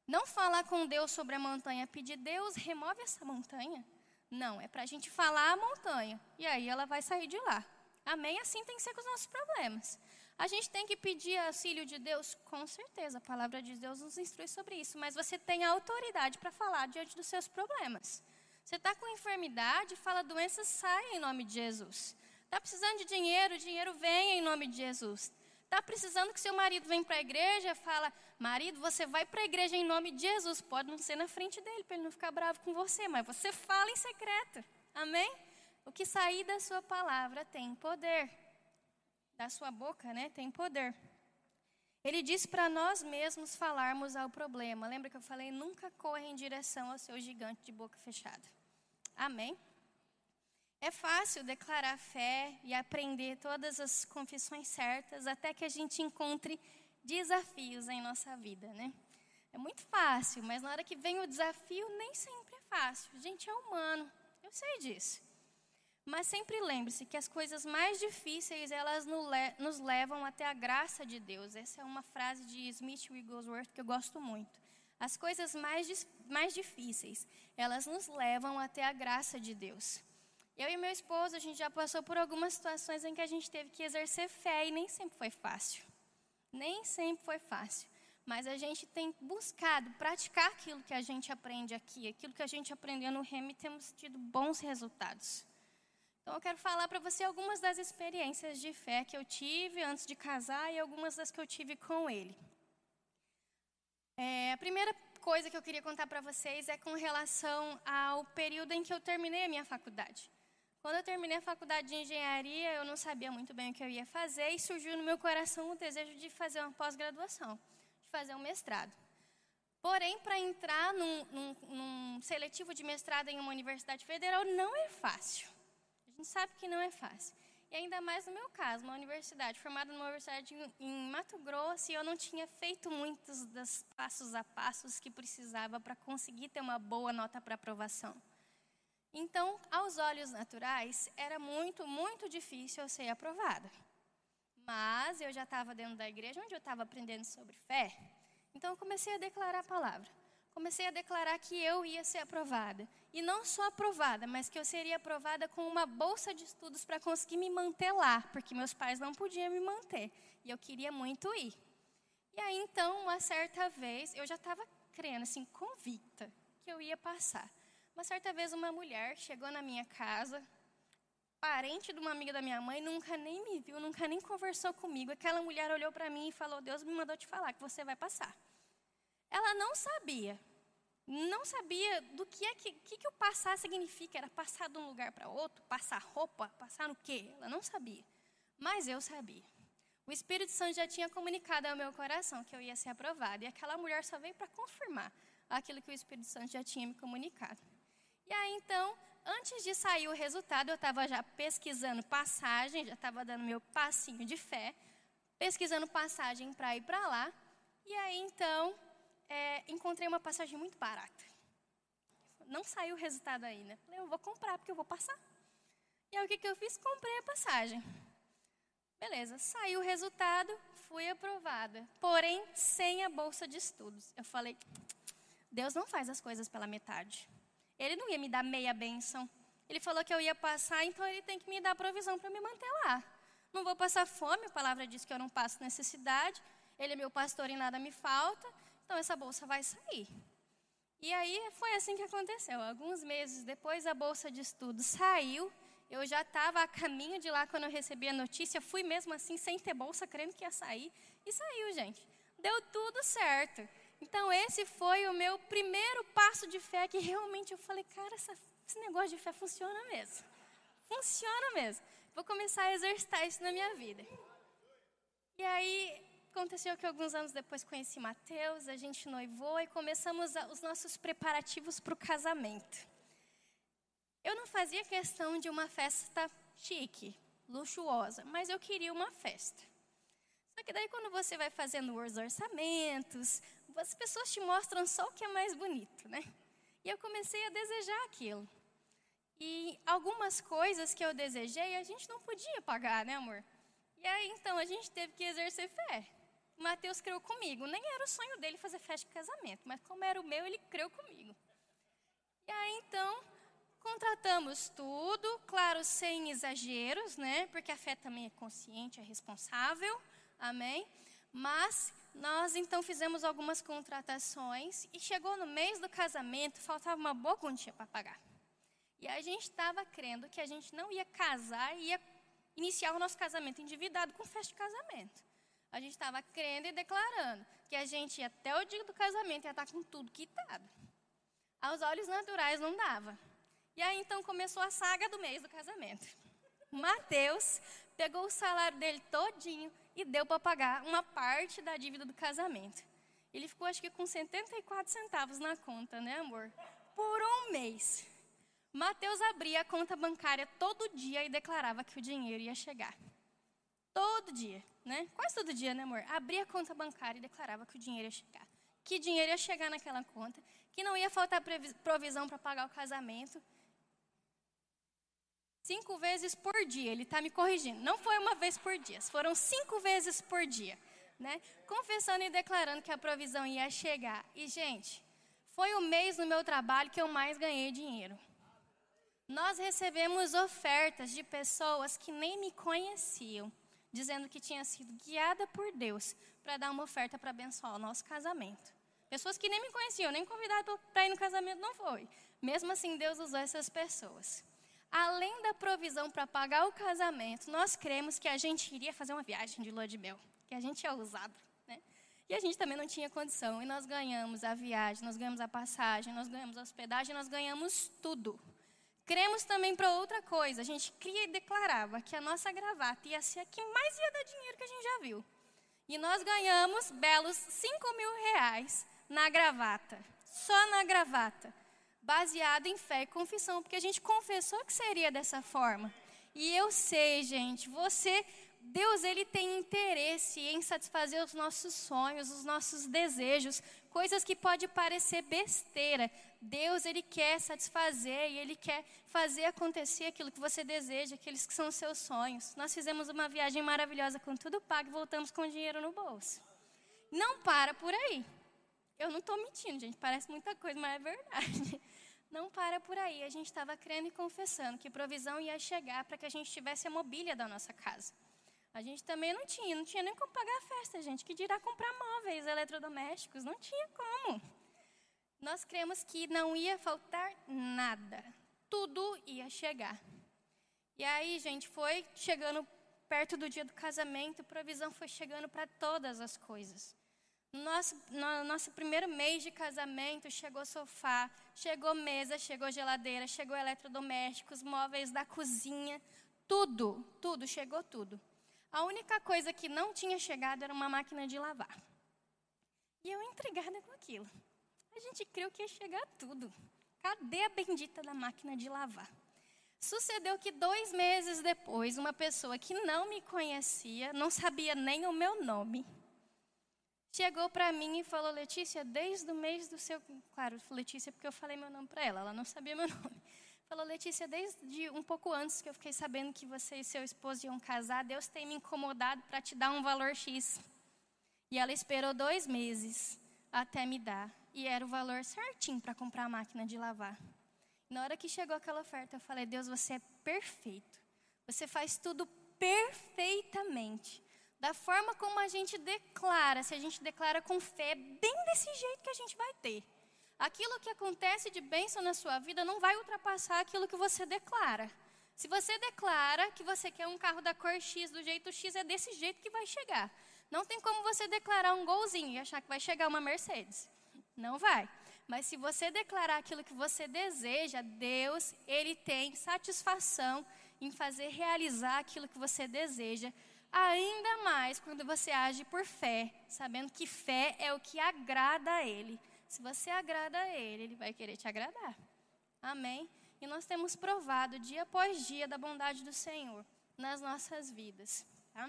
Não falar com Deus sobre a montanha, pedir Deus, remove essa montanha. Não, é para a gente falar a montanha. E aí ela vai sair de lá. Amém? Assim tem que ser com os nossos problemas. A gente tem que pedir auxílio de Deus? Com certeza, a palavra de Deus nos instrui sobre isso. Mas você tem autoridade para falar diante dos seus problemas. Você está com enfermidade, fala doença, sai em nome de Jesus. Está precisando de dinheiro, dinheiro vem em nome de Jesus. Está precisando que seu marido venha para a igreja, fala, marido, você vai para a igreja em nome de Jesus. Pode não ser na frente dele, para ele não ficar bravo com você, mas você fala em secreto. Amém? O que sair da sua palavra tem poder. Da sua boca, né? Tem poder. Ele diz para nós mesmos falarmos ao problema. Lembra que eu falei? Nunca corra em direção ao seu gigante de boca fechada. Amém? É fácil declarar fé e aprender todas as confissões certas até que a gente encontre desafios em nossa vida, né? É muito fácil, mas na hora que vem o desafio, nem sempre é fácil. A gente é humano, eu sei disso. Mas sempre lembre-se que as coisas mais difíceis, elas nos levam até a graça de Deus. Essa é uma frase de Smith Wigglesworth que eu gosto muito. As coisas mais, mais difíceis, elas nos levam até a graça de Deus. Eu e meu esposo, a gente já passou por algumas situações em que a gente teve que exercer fé e nem sempre foi fácil. Nem sempre foi fácil. Mas a gente tem buscado praticar aquilo que a gente aprende aqui, aquilo que a gente aprendeu no REM e temos tido bons resultados. Então eu quero falar para você algumas das experiências de fé que eu tive antes de casar e algumas das que eu tive com ele. É, a primeira coisa que eu queria contar para vocês é com relação ao período em que eu terminei a minha faculdade. Quando eu terminei a faculdade de engenharia, eu não sabia muito bem o que eu ia fazer e surgiu no meu coração o desejo de fazer uma pós-graduação, de fazer um mestrado. Porém, para entrar num, num, num, seletivo de mestrado em uma universidade federal não é fácil. A gente sabe que não é fácil. E ainda mais no meu caso, uma universidade formada numa universidade em, Mato Grosso e eu não tinha feito muitos dos passos a passos que precisava para conseguir ter uma boa nota para aprovação. Então, aos olhos naturais, era muito, muito difícil eu ser aprovada. Mas eu já estava dentro da igreja onde eu estava aprendendo sobre fé. Então, eu comecei a declarar a palavra. Comecei a declarar que eu ia ser aprovada. E não só aprovada, mas que eu seria aprovada com uma bolsa de estudos para conseguir me manter lá, porque meus pais não podiam me manter. E eu queria muito ir. E aí, então, uma certa vez, eu já estava crendo, assim, convicta que eu ia passar. Uma certa vez, uma mulher chegou na minha casa, parente de uma amiga da minha mãe, nunca nem me viu, nunca nem conversou comigo. Aquela mulher olhou para mim e falou: Deus me mandou te falar que você vai passar. Ela não sabia, não sabia do que é que, que, que o passar significa. Era passar de um lugar para outro, passar roupa, passar no quê? Ela não sabia. Mas eu sabia. O Espírito Santo já tinha comunicado ao meu coração que eu ia ser aprovada. E aquela mulher só veio para confirmar aquilo que o Espírito Santo já tinha me comunicado. E aí, então, antes de sair o resultado, eu estava já pesquisando passagem, já estava dando meu passinho de fé, pesquisando passagem para ir para lá. E aí, então, é, encontrei uma passagem muito barata. Não saiu o resultado ainda. Falei, eu vou comprar porque eu vou passar. E aí, o que, que eu fiz? Comprei a passagem. Beleza, saiu o resultado, fui aprovada. Porém, sem a bolsa de estudos. Eu falei, Deus não faz as coisas pela metade. Ele não ia me dar meia bênção. Ele falou que eu ia passar, então ele tem que me dar provisão para me manter lá. Não vou passar fome, a palavra diz que eu não passo necessidade. Ele é meu pastor e nada me falta, então essa bolsa vai sair. E aí foi assim que aconteceu. Alguns meses depois a bolsa de estudo saiu. Eu já estava a caminho de lá quando eu recebi a notícia. Fui mesmo assim, sem ter bolsa, crendo que ia sair. E saiu, gente. Deu tudo certo. Então, esse foi o meu primeiro passo de fé que realmente eu falei, cara, essa, esse negócio de fé funciona mesmo. Funciona mesmo. Vou começar a exercitar isso na minha vida. E aí, aconteceu que alguns anos depois conheci Mateus, a gente noivou e começamos os nossos preparativos para o casamento. Eu não fazia questão de uma festa chique, luxuosa, mas eu queria uma festa. Só que daí quando você vai fazendo os orçamentos, as pessoas te mostram só o que é mais bonito, né? E eu comecei a desejar aquilo. E algumas coisas que eu desejei, a gente não podia pagar, né, amor? E aí, então, a gente teve que exercer fé. Mateus creu comigo. Nem era o sonho dele fazer festa de casamento, mas como era o meu, ele creu comigo. E aí, então, contratamos tudo, claro, sem exageros, né? Porque a fé também é consciente, é responsável. Amém? Mas nós então fizemos algumas contratações e chegou no mês do casamento, faltava uma boa quantia para pagar. E a gente estava crendo que a gente não ia casar e ia iniciar o nosso casamento endividado com festa de casamento. A gente estava crendo e declarando que a gente, até o dia do casamento, ia estar tá com tudo quitado. Aos olhos naturais não dava. E aí então começou a saga do mês do casamento. Mateus pegou o salário dele todinho e deu para pagar uma parte da dívida do casamento. Ele ficou, acho que, com 74 centavos na conta, né, amor? Por um mês. Mateus abria a conta bancária todo dia e declarava que o dinheiro ia chegar. Todo dia, né? Quase todo dia, né, amor? Abria a conta bancária e declarava que o dinheiro ia chegar. Que dinheiro ia chegar naquela conta, que não ia faltar provisão para pagar o casamento, Cinco vezes por dia, ele está me corrigindo. Não foi uma vez por dia, foram cinco vezes por dia. Né? Confessando e declarando que a provisão ia chegar. E, gente, foi o mês no meu trabalho que eu mais ganhei dinheiro. Nós recebemos ofertas de pessoas que nem me conheciam, dizendo que tinha sido guiada por Deus para dar uma oferta para abençoar o nosso casamento. Pessoas que nem me conheciam, nem convidado para ir no casamento não foi. Mesmo assim, Deus usou essas pessoas além da provisão para pagar o casamento, nós cremos que a gente iria fazer uma viagem de lua de mel, que a gente é ousado, né? E a gente também não tinha condição, e nós ganhamos a viagem, nós ganhamos a passagem, nós ganhamos a hospedagem, nós ganhamos tudo. Cremos também para outra coisa, a gente cria e declarava que a nossa gravata ia ser a que mais ia dar dinheiro que a gente já viu. E nós ganhamos belos 5 mil reais na gravata, só na gravata baseado em fé e confissão, porque a gente confessou que seria dessa forma. E eu sei, gente, você, Deus, ele tem interesse em satisfazer os nossos sonhos, os nossos desejos, coisas que pode parecer besteira. Deus, Ele quer satisfazer e Ele quer fazer acontecer aquilo que você deseja, aqueles que são os seus sonhos. Nós fizemos uma viagem maravilhosa com tudo pago e voltamos com dinheiro no bolso. Não para por aí. Eu não estou mentindo, gente, parece muita coisa, mas é verdade. Não para por aí. A gente estava crendo e confessando que provisão ia chegar para que a gente tivesse a mobília da nossa casa. A gente também não tinha, não tinha nem como pagar a festa, gente. Que dirá comprar móveis eletrodomésticos? Não tinha como. Nós cremos que não ia faltar nada. Tudo ia chegar. E aí, gente, foi chegando perto do dia do casamento, provisão foi chegando para todas as coisas. No nosso, no nosso primeiro mês de casamento, chegou sofá, chegou mesa, chegou geladeira, chegou eletrodomésticos, móveis da cozinha, tudo, tudo, chegou tudo. A única coisa que não tinha chegado era uma máquina de lavar. E eu intrigada com aquilo. A gente creu que ia chegar tudo. Cadê a bendita da máquina de lavar? Sucedeu que dois meses depois, uma pessoa que não me conhecia, não sabia nem o meu nome, chegou para mim e falou: Letícia, desde o mês do seu. Claro, Letícia, porque eu falei meu nome para ela, ela não sabia meu nome. Falou, Letícia, desde um pouco antes que eu fiquei sabendo que você e seu esposo iam casar, Deus tem me incomodado para te dar um valor X. E ela esperou dois meses até me dar. E era o valor certinho para comprar a máquina de lavar. Na hora que chegou aquela oferta, eu falei: Deus, você é perfeito. Você faz tudo perfeitamente. Da forma como a gente declara, se a gente declara com fé, bem desse jeito que a gente vai ter aquilo que acontece de bênção na sua vida não vai ultrapassar aquilo que você declara. Se você declara que você quer um carro da cor X, do jeito X, é desse jeito que vai chegar. Não tem como você declarar um golzinho e achar que vai chegar uma Mercedes. Não vai. Mas se você declarar aquilo que você deseja, Deus, Ele tem satisfação em fazer realizar aquilo que você deseja. Ainda mais quando você age por fé, sabendo que fé é o que agrada a Ele. Se você agrada a Ele, Ele vai querer te agradar. Amém? E nós temos provado dia após dia da bondade do Senhor nas nossas vidas. Tá?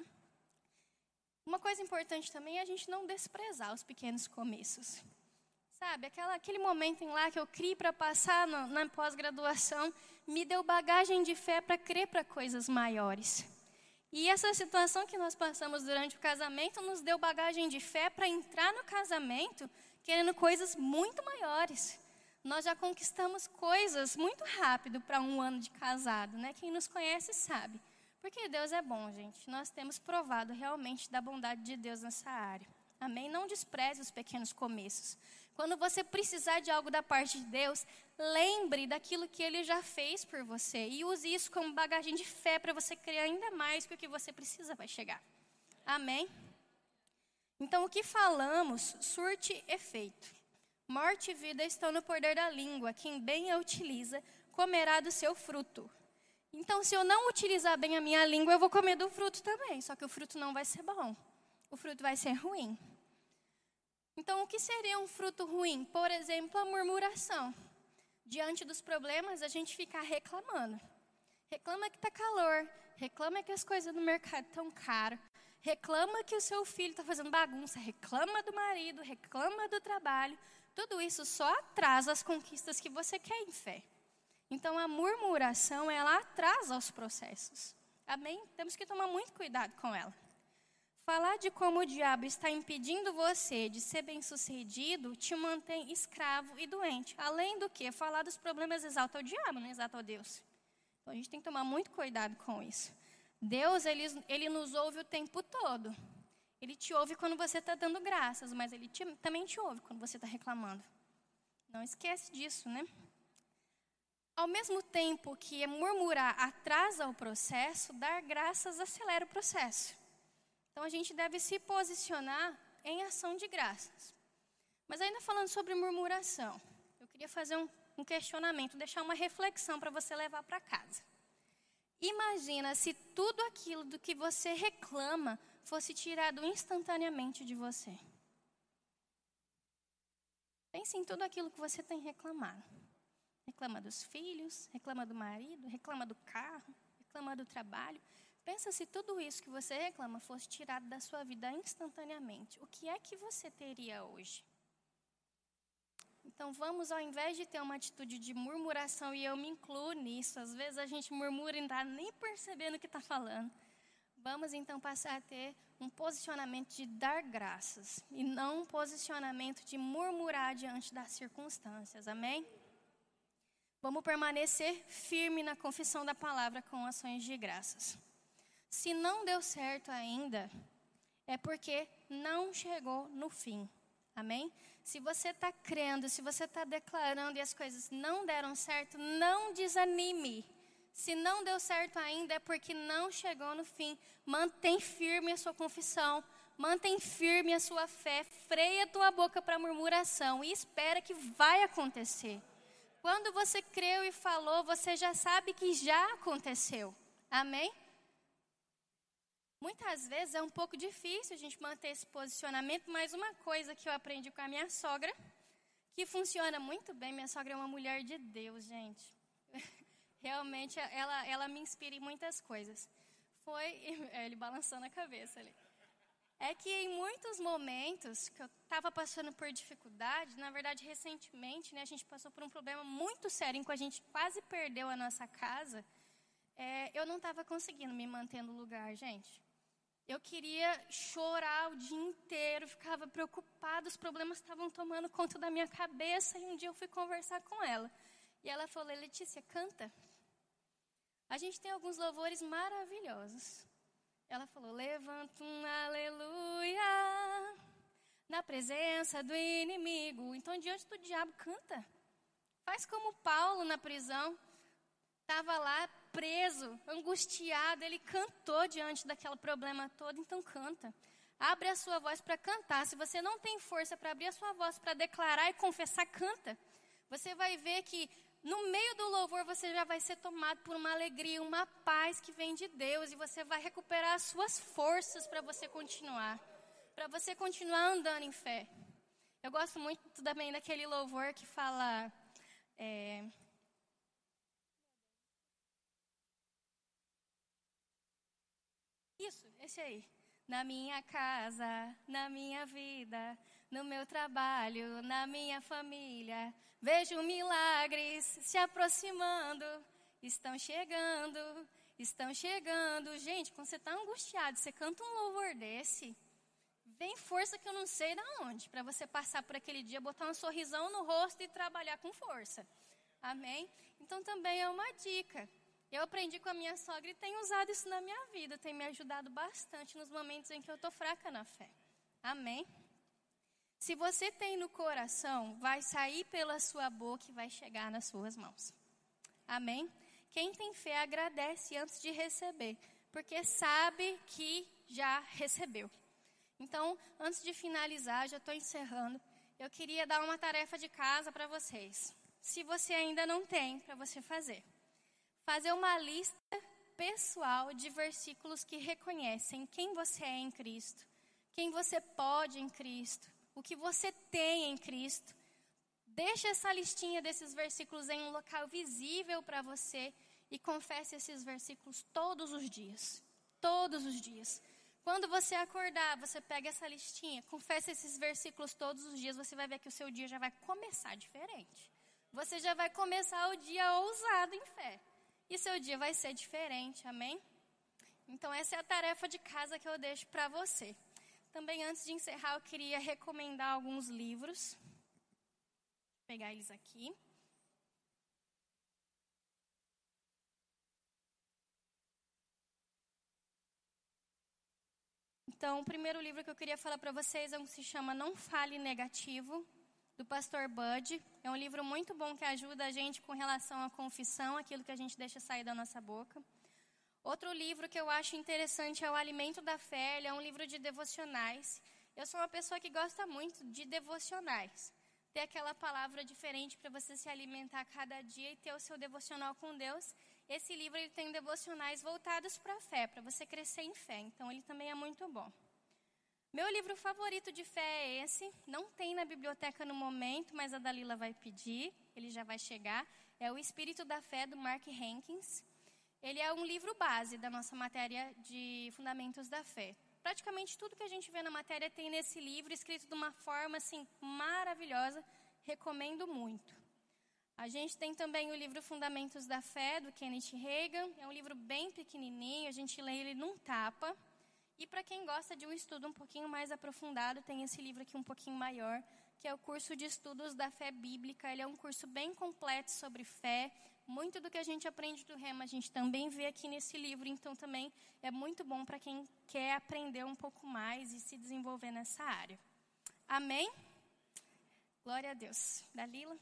Uma coisa importante também é a gente não desprezar os pequenos começos. Sabe, aquela, aquele momento em lá que eu criei para passar no, na pós-graduação, me deu bagagem de fé para crer para coisas maiores. E essa situação que nós passamos durante o casamento nos deu bagagem de fé para entrar no casamento querendo coisas muito maiores. Nós já conquistamos coisas muito rápido para um ano de casado, né? Quem nos conhece sabe. Porque Deus é bom, gente. Nós temos provado realmente da bondade de Deus nessa área. Amém? Não despreze os pequenos começos. Quando você precisar de algo da parte de Deus, lembre daquilo que Ele já fez por você e use isso como bagagem de fé para você criar ainda mais que o que você precisa vai chegar. Amém? Então, o que falamos surte efeito. Morte e vida estão no poder da língua. Quem bem a utiliza, comerá do seu fruto. Então, se eu não utilizar bem a minha língua, eu vou comer do fruto também. Só que o fruto não vai ser bom. O fruto vai ser ruim. Então, o que seria um fruto ruim? Por exemplo, a murmuração. Diante dos problemas, a gente fica reclamando. Reclama que está calor, reclama que as coisas no mercado estão caras, reclama que o seu filho está fazendo bagunça, reclama do marido, reclama do trabalho. Tudo isso só atrasa as conquistas que você quer em fé. Então a murmuração, ela atrasa os processos. Amém? Temos que tomar muito cuidado com ela. Falar de como o diabo está impedindo você de ser bem-sucedido te mantém escravo e doente. Além do que, falar dos problemas exalta o diabo, não exalta o Deus. Então a gente tem que tomar muito cuidado com isso. Deus, ele, ele nos ouve o tempo todo. Ele te ouve quando você está dando graças, mas ele te, também te ouve quando você está reclamando. Não esquece disso, né? Ao mesmo tempo que murmurar atrasa o processo, dar graças acelera o processo. Então a gente deve se posicionar em ação de graças. Mas ainda falando sobre murmuração, eu queria fazer um, um questionamento, deixar uma reflexão para você levar para casa. Imagina se tudo aquilo do que você reclama fosse tirado instantaneamente de você. Pense em tudo aquilo que você tem reclamado. Reclama dos filhos, reclama do marido, reclama do carro, reclama do trabalho. Pensa se tudo isso que você reclama fosse tirado da sua vida instantaneamente. O que é que você teria hoje? Então vamos, ao invés de ter uma atitude de murmuração, e eu me incluo nisso, às vezes a gente murmura e não está nem percebendo o que está falando. Vamos então passar a ter um posicionamento de dar graças e não um posicionamento de murmurar diante das circunstâncias. Amém? Vamos permanecer firme na confissão da palavra com ações de graças. Se não deu certo ainda, é porque não chegou no fim. Amém? Se você está crendo, se você está declarando e as coisas não deram certo, não desanime. Se não deu certo ainda, é porque não chegou no fim. Mantém firme a sua confissão. Mantém firme a sua fé. Freia a tua boca para murmuração e espera que vai acontecer. Quando você creu e falou, você já sabe que já aconteceu. Amém? Muitas vezes é um pouco difícil a gente manter esse posicionamento, mas uma coisa que eu aprendi com a minha sogra, que funciona muito bem, minha sogra é uma mulher de Deus, gente. Realmente ela, ela me inspira em muitas coisas. Foi ele balançando a cabeça ali. É que em muitos momentos que eu estava passando por dificuldade, na verdade recentemente, né, a gente passou por um problema muito sério em que a gente quase perdeu a nossa casa. É, eu não estava conseguindo me manter no lugar, gente. Eu queria chorar o dia inteiro, ficava preocupada, os problemas estavam tomando conta da minha cabeça. E um dia eu fui conversar com ela. E ela falou: Letícia, canta. A gente tem alguns louvores maravilhosos. Ela falou: levanta um aleluia na presença do inimigo. Então, diante do diabo, canta. Faz como Paulo na prisão. Estava lá preso, angustiado, ele cantou diante daquele problema todo, então canta. Abre a sua voz para cantar. Se você não tem força para abrir a sua voz para declarar e confessar, canta. Você vai ver que no meio do louvor você já vai ser tomado por uma alegria, uma paz que vem de Deus e você vai recuperar as suas forças para você continuar, para você continuar andando em fé. Eu gosto muito também daquele louvor que fala. É, Esse aí. Na minha casa, na minha vida, no meu trabalho, na minha família, vejo milagres se aproximando, estão chegando, estão chegando. Gente, quando você está angustiado, você canta um louvor desse, vem força que eu não sei de onde, para você passar por aquele dia, botar um sorrisão no rosto e trabalhar com força. Amém? Então também é uma dica. Eu aprendi com a minha sogra e tenho usado isso na minha vida. Tem me ajudado bastante nos momentos em que eu estou fraca na fé. Amém? Se você tem no coração, vai sair pela sua boca e vai chegar nas suas mãos. Amém? Quem tem fé agradece antes de receber, porque sabe que já recebeu. Então, antes de finalizar, já estou encerrando, eu queria dar uma tarefa de casa para vocês. Se você ainda não tem, para você fazer fazer uma lista pessoal de versículos que reconhecem quem você é em Cristo, quem você pode em Cristo, o que você tem em Cristo. Deixe essa listinha desses versículos em um local visível para você e confesse esses versículos todos os dias. Todos os dias. Quando você acordar, você pega essa listinha, confessa esses versículos todos os dias, você vai ver que o seu dia já vai começar diferente. Você já vai começar o dia ousado em fé e seu dia vai ser diferente, amém? Então, essa é a tarefa de casa que eu deixo para você. Também, antes de encerrar, eu queria recomendar alguns livros. Vou pegar eles aqui. Então, o primeiro livro que eu queria falar para vocês é um que se chama Não Fale Negativo, do pastor Bud. É um livro muito bom que ajuda a gente com relação à confissão, aquilo que a gente deixa sair da nossa boca. Outro livro que eu acho interessante é O Alimento da Fé. Ele é um livro de devocionais. Eu sou uma pessoa que gosta muito de devocionais. Ter aquela palavra diferente para você se alimentar cada dia e ter o seu devocional com Deus. Esse livro ele tem devocionais voltados para a fé, para você crescer em fé. Então ele também é muito bom. Meu livro favorito de fé é esse. Não tem na biblioteca no momento, mas a Dalila vai pedir, ele já vai chegar. É O Espírito da Fé, do Mark Hankins. Ele é um livro base da nossa matéria de Fundamentos da Fé. Praticamente tudo que a gente vê na matéria tem nesse livro, escrito de uma forma assim maravilhosa, recomendo muito. A gente tem também o livro Fundamentos da Fé, do Kenneth Reagan. É um livro bem pequenininho, a gente lê ele num tapa. E para quem gosta de um estudo um pouquinho mais aprofundado, tem esse livro aqui um pouquinho maior, que é o curso de estudos da fé bíblica. Ele é um curso bem completo sobre fé. Muito do que a gente aprende do Rema, a gente também vê aqui nesse livro, então também é muito bom para quem quer aprender um pouco mais e se desenvolver nessa área. Amém? Glória a Deus. Dalila?